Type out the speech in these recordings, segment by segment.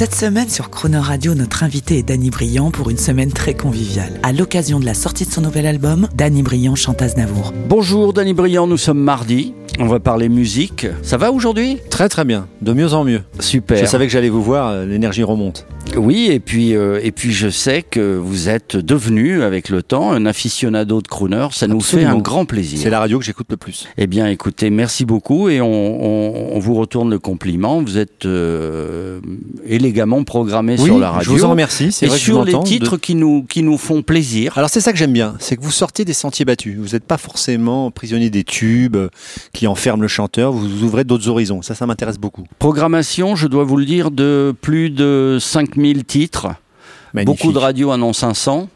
Cette semaine sur Croner Radio, notre invité est Danny Briand pour une semaine très conviviale. À l'occasion de la sortie de son nouvel album, Danny Briand chante Aznavour. Bonjour Danny Briand, nous sommes mardi. On va parler musique. Ça va aujourd'hui? Très très bien, de mieux en mieux. Super. Je savais que j'allais vous voir, euh, l'énergie remonte. Oui, et puis, euh, et puis je sais que vous êtes devenu, avec le temps, un aficionado de crooner. Ça nous fait un grand plaisir. C'est la radio que j'écoute le plus. Eh bien, écoutez, merci beaucoup et on, on- on vous retourne le compliment. Vous êtes euh, élégamment programmé sur la radio. je vous en remercie. C'est Et vrai que je sur les de- titres qui, nous, qui nous font plaisir. Alors c'est ça que j'aime bien, c'est que vous sortez des sentiers battus. Vous n'êtes pas forcément prisonnier des tubes euh, qui enferment le chanteur. Vous ouvrez d'autres horizons. Ça, ça m'intéresse beaucoup. Programmation, je dois vous le dire, de plus de 5000 titres. Magnifique. Beaucoup de radios en ont 500.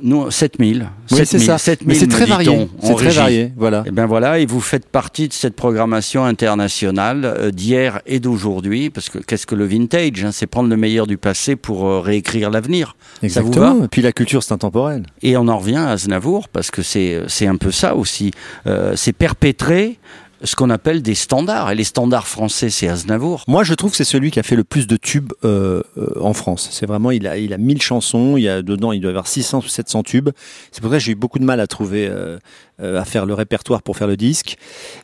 Nous, 7000. Oui, c'est ça. 7000, Mais c'est très varié. C'est très régie. varié. Voilà. Et bien voilà, et vous faites partie de cette programmation internationale euh, d'hier et d'aujourd'hui, parce que qu'est-ce que le vintage hein C'est prendre le meilleur du passé pour euh, réécrire l'avenir. Ça vous Exactement. va? Et puis la culture, c'est intemporel. Et on en revient à Aznavour, parce que c'est c'est un peu ça aussi. Euh, c'est perpétrer ce qu'on appelle des standards. Et les standards français, c'est Aznavour. Moi, je trouve que c'est celui qui a fait le plus de tubes euh, euh, en France. C'est vraiment, il a, il a 1000 chansons. Il y a dedans, il doit y avoir 600 ou 700 tubes. C'est pour ça que j'ai eu beaucoup de mal à trouver, euh, euh, à faire le répertoire pour faire le disque.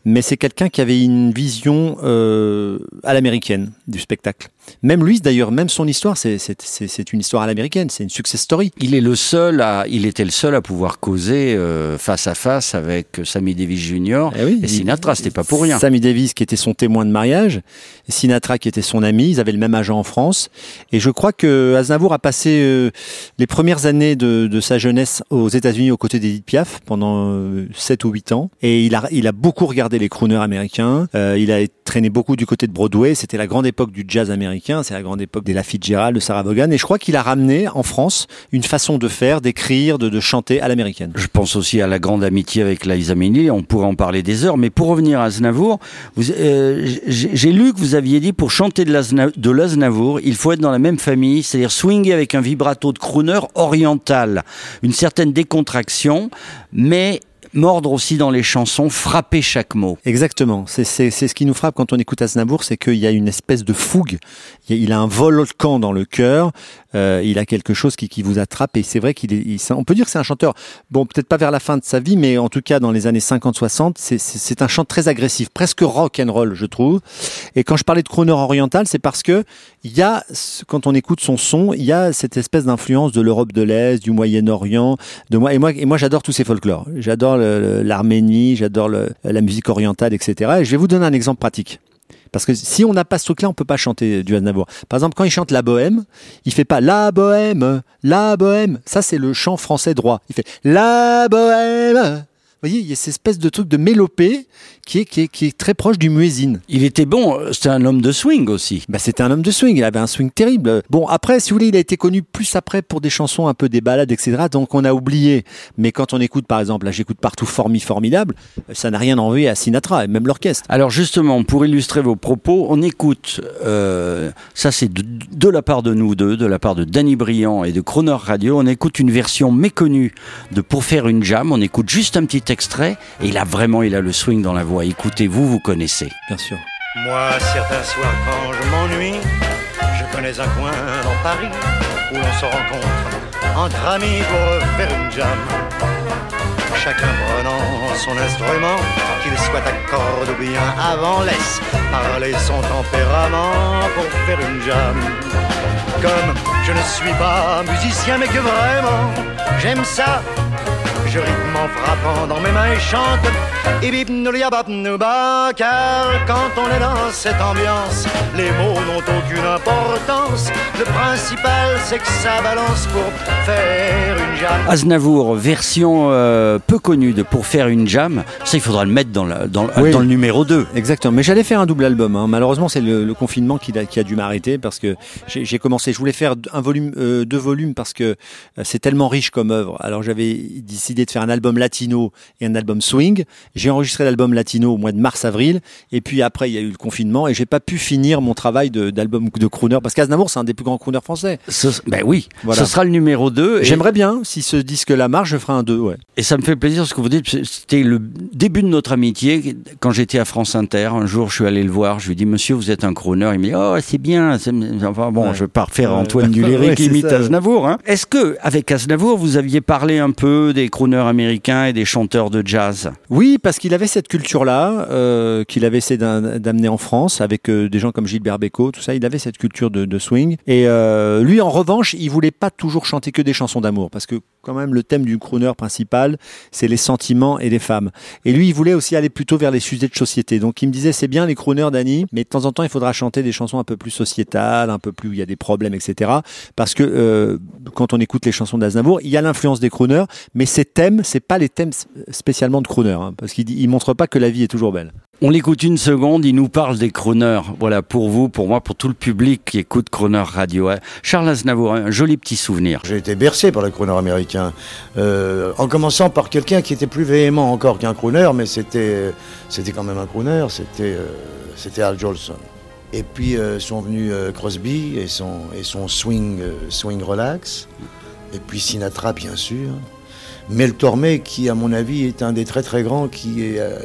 Mais c'est quelqu'un qui avait une vision euh, à l'américaine du spectacle. Même lui, d'ailleurs, même son histoire, c'est une histoire à l'américaine. C'est une success story. Il est le seul à, il était le seul à pouvoir causer euh, face à face avec Sammy Davis Jr. Eh oui, et Sinatra. C'était pas pour rien. Sammy Davis qui était son témoin de mariage, Sinatra qui était son ami, ils avaient le même agent en France. Et je crois que Aznavour a passé euh, les premières années de, de sa jeunesse aux États-Unis aux côtés d'Edith Piaf pendant euh, 7 ou 8 ans. Et il a, il a beaucoup regardé les crooners américains. Euh, il a traîné beaucoup du côté de Broadway. C'était la grande époque du jazz américain. C'est la grande époque des La Fitzgerald, de Sarah Vaughan. Et je crois qu'il a ramené en France une façon de faire, d'écrire, de, chanter à l'américaine. Je pense aussi à la grande amitié avec Liza Minnelli, on pourrait en parler des heures, mais pour revenir à Aznavour, euh, j'ai lu que vous aviez dit pour chanter de l'Azna- de l'Aznavour, il faut être dans la même famille, c'est-à-dire swinguer avec un vibrato de crooner oriental, une certaine décontraction, mais mordre aussi dans les chansons, frapper chaque mot. Exactement. C'est ce qui nous frappe quand on écoute Aznavour, c'est qu'il y a une espèce de fougue. Il a, un volcan dans le cœur. Euh, il a quelque chose qui, qui vous attrape. Et c'est vrai qu'il on peut dire que c'est un chanteur. Bon, peut-être pas vers la fin de sa vie, mais en tout cas dans les années 50-60, c'est- un chant très agressif, presque rock and roll, je trouve. Et quand je parlais de crooner oriental, c'est parce que il y a, quand on écoute son son, il y a cette espèce d'influence de l'Europe de l'Est, du Moyen-Orient, de moi. Et moi, et moi, j'adore tous ces folklores. J'adore l'Arménie, j'adore la musique orientale, etc. Et je vais vous donner un exemple pratique. Parce que si on n'a pas ce truc-là, on peut pas chanter du Aznavour. Par exemple, quand il chante la bohème, il fait pas la bohème, la bohème. Ça, c'est le chant français droit. Il fait la bohème. Vous voyez, il y a cette espèce de truc de mélopée qui est, qui est, qui est très proche du muezzin. Il était bon, euh, c'était un homme de swing aussi. Bah, c'était un homme de swing, il avait un swing terrible. Bon, après, si vous voulez, il a été connu plus après pour des chansons un peu des balades, etc. Donc on a oublié. Mais quand on écoute, par exemple, là j'écoute partout Formi Formidable, ça n'a rien enlevé à Sinatra, et même l'orchestre. Alors justement, pour illustrer vos propos, on écoute, euh, ça c'est de, de la part de nous deux, de la part de Danny Briand et de Croner Radio, on écoute une version méconnue de Pour faire une jam, on écoute juste un petit extrait, et il a vraiment, il a le swing dans la voix. Écoutez-vous, vous connaissez. Bien sûr. Moi, certains soirs, quand je m'ennuie, je connais un coin dans Paris où l'on se rencontre entre amis pour faire une jam. Chacun prenant son instrument, qu'il soit à corde ou bien avant, laisse parler son tempérament pour faire une jam. Comme je ne suis pas musicien, mais que vraiment j'aime ça, je rythme en frappant dans mes mains et chante. Car quand on est dans cette ambiance, les mots n'ont aucune importance. Le principal, c'est que ça balance pour faire une jam. Aznavour, version euh, peu connue de Pour faire une jam, ça il faudra le mettre dans, la- dans, Oui. dans le numéro 2. Exactement. Mais j'allais faire un double album. hein. Malheureusement, c'est le, le confinement qui a, qui a dû m'arrêter parce que j'ai j'ai commencé. Je voulais faire un volume, euh, deux volumes parce que euh, c'est tellement riche comme œuvre. Alors j'avais décidé de faire un album latino et un album swing. J'ai enregistré l'album latino au mois de mars-avril. Et puis après, il y a eu le confinement et j'ai pas pu finir mon travail d'album de, crooner parce qu'Aznavour, c'est un des plus grands crooners français. Ce- ben oui, Voilà. ce sera le numéro 2. Et, J'aimerais bien, si ce disque-là marche, je ferai un 2, ouais. et ça me fait plaisir ce que vous dites. C'était le début de notre amitié. Quand j'étais à France Inter, un jour, je suis allé le voir. Je lui ai dit, monsieur, vous êtes un crooner. Il me dit, oh, c'est bien. Enfin bon, Ouais. je refaire Ouais. Antoine Duléry Ouais, qui imite ça. Aznavour. Hein. Est-ce que, avec Aznavour, vous aviez parlé un peu des crooners américains et des chanteurs de jazz Oui, parce qu'il avait cette culture-là, euh, qu'il avait essayé d'am- d'amener en France avec euh, des gens comme Gilbert Bécaud, tout ça. Il avait cette culture de, swing. Et euh, lui, en revanche, il voulait pas toujours chanter que des chansons d'amour, parce que quand même, le thème du crooner principal, c'est les sentiments et les femmes. Et lui, il voulait aussi aller plutôt vers les sujets de société. Donc, il me disait, c'est bien les crooners, Dany, mais de temps en temps, il faudra chanter des chansons un peu plus sociétales, un peu plus où il y a des problèmes, etc. Parce que quand on écoute les chansons d'Aznavour, il y a l'influence des crooners, mais ces thèmes, c'est pas les thèmes spécialement de crooner, hein, parce qu'il montre pas que la vie est toujours belle. On l'écoute une seconde, il nous parle des crooners. Voilà, pour vous, pour moi, pour tout le public qui écoute Croner Radio. hein. Charles Aznavour, un joli petit souvenir. J'ai été bercé par le crooner américain, Euh, en commençant par quelqu'un qui était plus véhément encore qu'un crooner, mais c'était c'était quand même un crooner, c'était euh, c'était Al Jolson. Et puis euh, sont venus euh, Crosby et son, et son swing, euh, swing relax, et puis Sinatra bien sûr. Mel Tormé, qui à mon avis est un des très très grands, qui euh,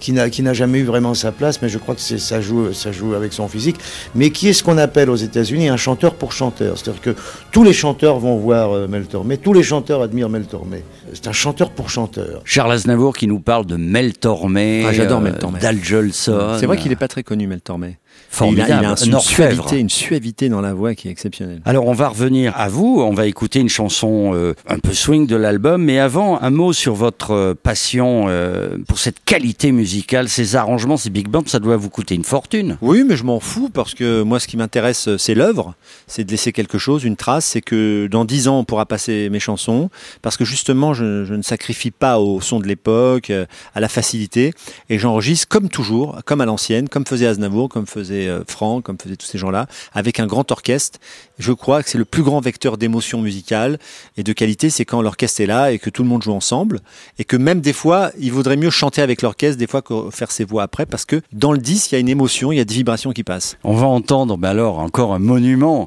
qui n'a jamais eu vraiment sa place, mais je crois que ça joue ça joue avec son physique, mais qui est ce qu'on appelle aux États-Unis un chanteur pour chanteur, c'est-à-dire que tous les chanteurs vont voir euh, Mel Tormé, tous les chanteurs admirent Mel Tormé. C'est un chanteur pour chanteur. Charles Aznavour qui nous parle de Mel Tormé, Ah, j'adore euh, Mel Tormé. d'Al Jolson. C'est vrai qu'il est pas très connu, Mel Tormé. formidable, Il a, il a un- un une, suavité, une suavité dans la voix qui est exceptionnelle. Alors on va revenir à vous, on va écouter une chanson euh, un peu swing de l'album, mais avant un mot sur votre euh, passion euh, pour cette qualité musicale, ces arrangements, ces big bands, ça doit vous coûter une fortune. Oui, mais je m'en fous parce que moi, ce qui m'intéresse, euh, c'est l'œuvre, c'est de laisser quelque chose, une trace. C'est que dans dix ans, on pourra passer mes chansons parce que justement, je, ne sacrifie pas au son de l'époque, euh, à la facilité, et j'enregistre comme toujours, comme à l'ancienne, comme faisait Aznavour, comme faisait euh, Franck, comme faisaient tous ces gens-là, avec un grand orchestre. Je crois que c'est le plus grand vecteur d'émotion musicale et de qualité, c'est quand l'orchestre est là et que tout le monde joue ensemble, et que même des fois, il vaudrait mieux chanter avec l'orchestre des fois que faire ses voix après, parce que dans le disque, il y a une émotion, il y a des vibrations qui passent. On va entendre, ben alors, encore un monument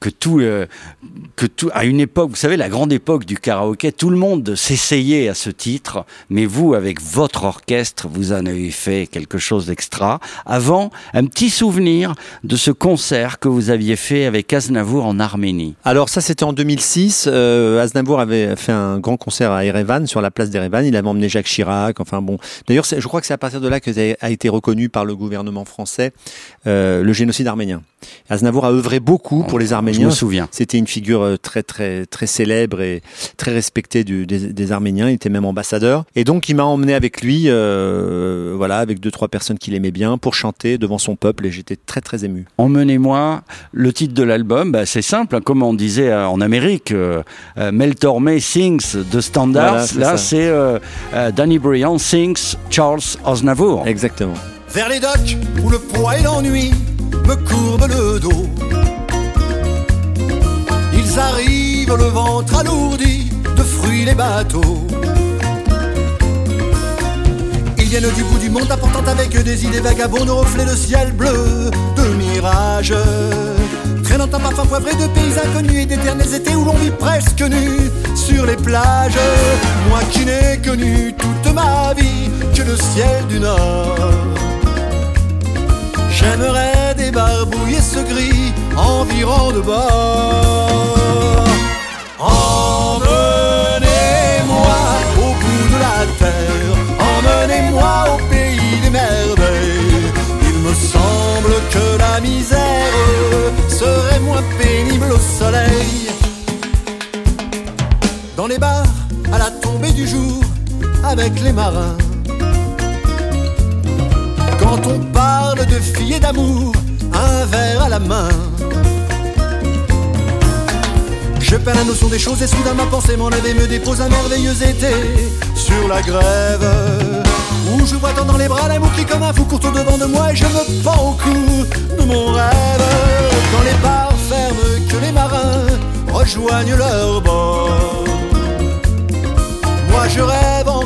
que tout, euh, que tout, à une époque, vous savez, la grande époque du karaoké, tout le monde s'essayait à ce titre, mais vous, avec votre orchestre, vous en avez fait quelque chose d'extra. Avant, un petit souvenir de ce concert que vous aviez fait avec Aznavour en Arménie. Alors ça c'était en 2006, euh, Aznavour avait fait un grand concert à Erevan, sur la place d'Erevan, il avait emmené Jacques Chirac, enfin bon. D'ailleurs je crois que c'est à partir de là que a été reconnu par le gouvernement français euh, le génocide arménien. Aznavour a œuvré beaucoup pour les Je Arméniens. me souviens. C'était une figure euh, très très très célèbre et très respectée du- des, des Arméniens. Il était même ambassadeur. Et donc il m'a emmené avec lui, euh, voilà, avec deux trois personnes qu'il aimait bien, pour chanter devant son peuple. Et j'étais très très ému. Emmenez-moi. Le titre de l'album, bah, c'est simple, hein, comme on disait euh, en Amérique, euh, Mel Tormé sings The Standards. Voilà, Là, c'est euh, Danny Briand sings Charles Aznavour. Exactement. Vers les docks où le poids et l'ennui me courbent le dos. Ils arrivent le ventre alourdi de fruits les bateaux. Ils viennent du bout du monde apportant avec des idées vagabondes au reflet de ciel bleu, de mirages. Traînant un parfum poivré de pays inconnus et d'éternels étés où l'on vit presque nu sur les plages. Moi qui n'ai connu toute ma vie que le ciel du Nord. J'aimerais débarbouiller ce gris environ de bord. Emmenez-moi au bout de la terre, emmenez-moi au pays des merveilles. Il me semble que la misère serait moins pénible au soleil. Dans les bars, à la tombée du jour, avec les marins. Quand on parle de filles et d'amour, un verre à la main. Je perds la notion des choses et soudain ma pensée m'enlève et me dépose un merveilleux été sur la grève. Où je vois tant dans les bras l'amour qui comme un fou court au devant de moi et je me pends au cou de mon rêve. Quand les bars ferment, que les marins rejoignent leur bord. Moi je rêve jusqu'au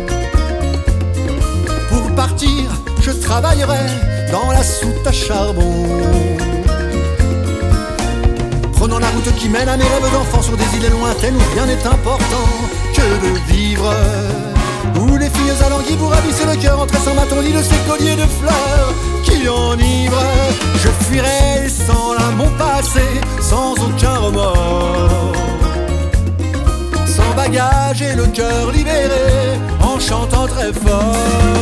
Travaillerai dans la soute à charbon. Prenant la route qui mène à mes rêves d'enfant sur des îles lointaines où rien n'est important que de vivre. Où les filles alanguies pour ravisser le cœur entre sans ma lit de ces colliers de fleurs qui enivrent. Je fuirai sans là mon passé, sans aucun remords. Sans bagage et le cœur libéré, en chantant très fort.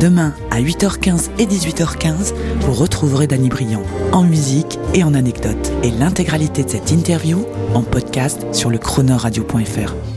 Demain, à 8h15 et 18h15, vous retrouverez Danny Briand en musique et en anecdotes. Et l'intégralité de cette interview en podcast sur le chronoradio.fr.